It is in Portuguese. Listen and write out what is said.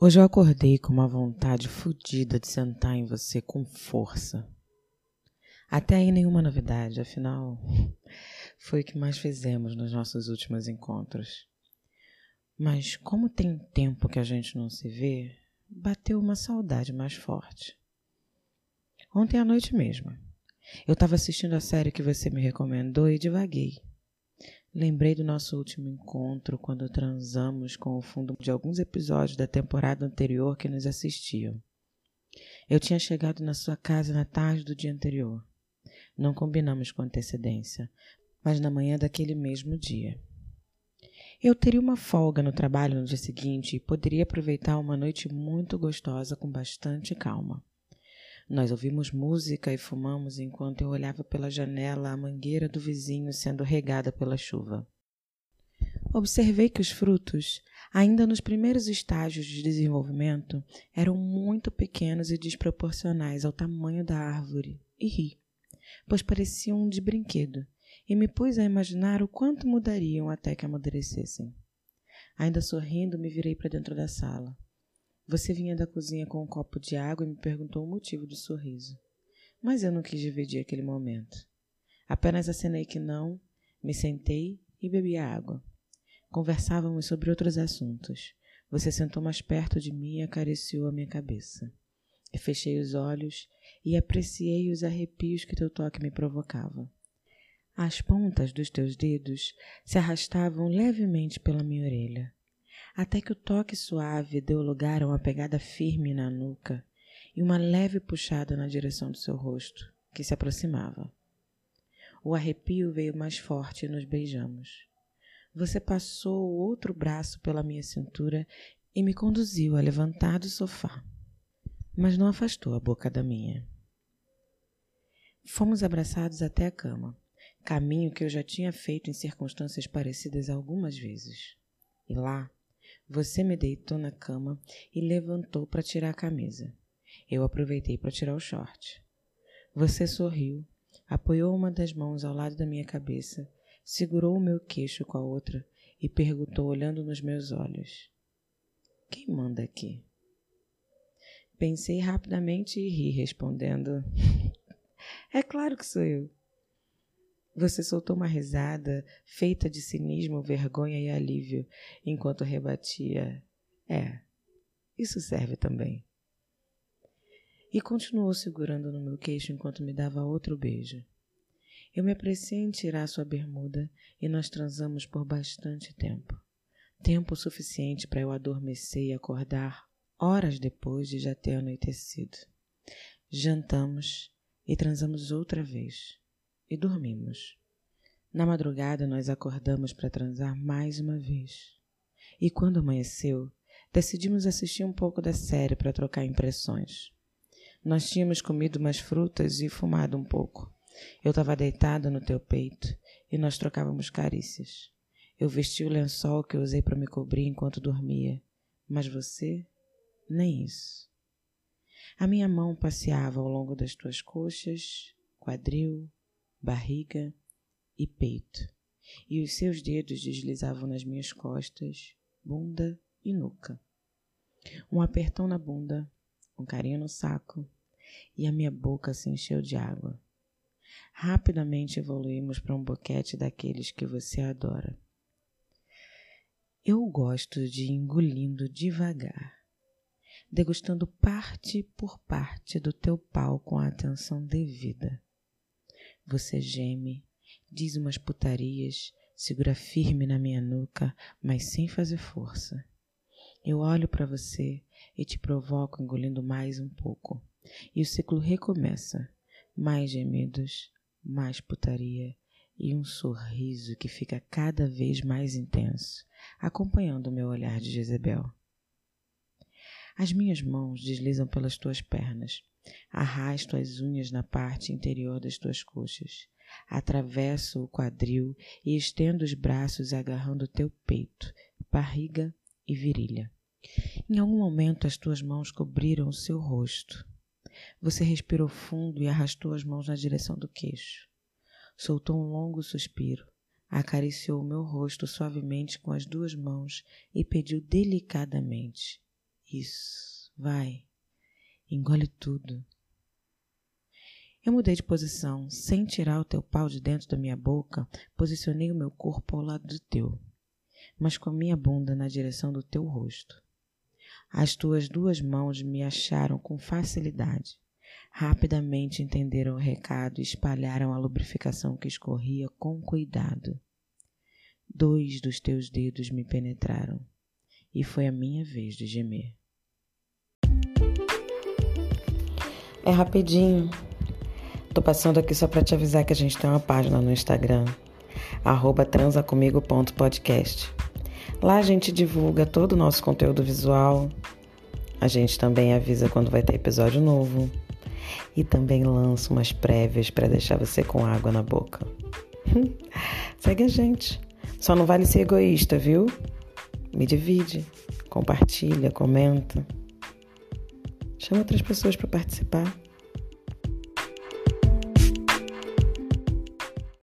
Hoje eu acordei com uma vontade fodida de sentar em você com força. Até aí nenhuma novidade, afinal, foi o que mais fizemos nos nossos últimos encontros. Mas como tem tempo que a gente não se vê, bateu uma saudade mais forte. Ontem à noite mesmo, eu estava assistindo a série que você me recomendou e divaguei. Lembrei do nosso último encontro quando transamos com o fundo de alguns episódios da temporada anterior que nos assistiam. Eu tinha chegado na sua casa na tarde do dia anterior. Não combinamos com antecedência, mas na manhã daquele mesmo dia. Eu teria uma folga no trabalho no dia seguinte e poderia aproveitar uma noite muito gostosa com bastante calma. Nós ouvimos música e fumamos enquanto eu olhava pela janela a mangueira do vizinho sendo regada pela chuva. Observei que os frutos, ainda nos primeiros estágios de desenvolvimento, eram muito pequenos e desproporcionais ao tamanho da árvore, e ri, pois pareciam de brinquedo, e me pus a imaginar o quanto mudariam até que amadurecessem. Ainda sorrindo, me virei para dentro da sala. Você vinha da cozinha com um copo de água e me perguntou o motivo do sorriso. Mas eu não quis dividir aquele momento. Apenas acenei que não, me sentei e bebi a água. Conversávamos sobre outros assuntos. Você sentou mais perto de mim e acariciou a minha cabeça. Eu fechei os olhos e apreciei os arrepios que teu toque me provocava. As pontas dos teus dedos se arrastavam levemente pela minha orelha até que o toque suave deu lugar a uma pegada firme na nuca e uma leve puxada na direção do seu rosto, que se aproximava. O arrepio veio mais forte e nos beijamos. Você passou o outro braço pela minha cintura e me conduziu a levantar do sofá, mas não afastou a boca da minha. Fomos abraçados até a cama, caminho que eu já tinha feito em circunstâncias parecidas algumas vezes. E lá, você me deitou na cama e levantou para tirar a camisa. Eu aproveitei para tirar o short. Você sorriu, apoiou uma das mãos ao lado da minha cabeça, segurou o meu queixo com a outra e perguntou, olhando nos meus olhos: Quem manda aqui? Pensei rapidamente e ri, respondendo: É claro que sou eu. Você soltou uma risada feita de cinismo, vergonha e alívio, enquanto rebatia: É, isso serve também. E continuou segurando no meu queixo enquanto me dava outro beijo. Eu me apressei em tirar sua bermuda e nós transamos por bastante tempo. Tempo suficiente para eu adormecer e acordar horas depois de já ter anoitecido. Jantamos e transamos outra vez e dormimos. Na madrugada, nós acordamos para transar mais uma vez. E quando amanheceu, decidimos assistir um pouco da série para trocar impressões. Nós tínhamos comido umas frutas e fumado um pouco. Eu estava deitada no teu peito e nós trocávamos carícias. Eu vesti o lençol que usei para me cobrir enquanto dormia, mas você, nem isso. A minha mão passeava ao longo das tuas coxas, quadril, barriga e peito, e os seus dedos deslizavam nas minhas costas, bunda e nuca. Um apertão na bunda, um carinho no saco, e a minha boca se encheu de água. Rapidamente evoluímos para um boquete daqueles que você adora. Eu gosto de ir engolindo devagar, degustando parte por parte do teu pau com a atenção devida. Você geme, diz umas putarias, segura firme na minha nuca, mas sem fazer força. Eu olho para você e te provoco engolindo mais um pouco. E o ciclo recomeça. Mais gemidos, mais putaria e um sorriso que fica cada vez mais intenso, acompanhando o meu olhar de Jezebel. As minhas mãos deslizam pelas tuas pernas, Arrasto as unhas na parte interior das tuas coxas. Atravesso o quadril e estendo os braços agarrando teu peito, barriga e virilha. Em algum momento as tuas mãos cobriram o seu rosto. Você respirou fundo e arrastou as mãos na direção do queixo. Soltou um longo suspiro, acariciou o meu rosto suavemente com as duas mãos e pediu delicadamente: Isso, vai. Engole tudo. Eu mudei de posição, sem tirar o teu pau de dentro da minha boca, posicionei o meu corpo ao lado do teu, mas com a minha bunda na direção do teu rosto. As tuas duas mãos me acharam com facilidade. Rapidamente entenderam o recado e espalharam a lubrificação que escorria com cuidado. Dois dos teus dedos me penetraram e foi a minha vez de gemer. É rapidinho. Tô passando aqui só para te avisar que a gente tem uma página no Instagram, transacomigo.podcast. Lá a gente divulga todo o nosso conteúdo visual. A gente também avisa quando vai ter episódio novo. E também lança umas prévias para deixar você com água na boca. Segue a gente. Só não vale ser egoísta, viu? Me divide, compartilha, comenta. Chama outras pessoas para participar.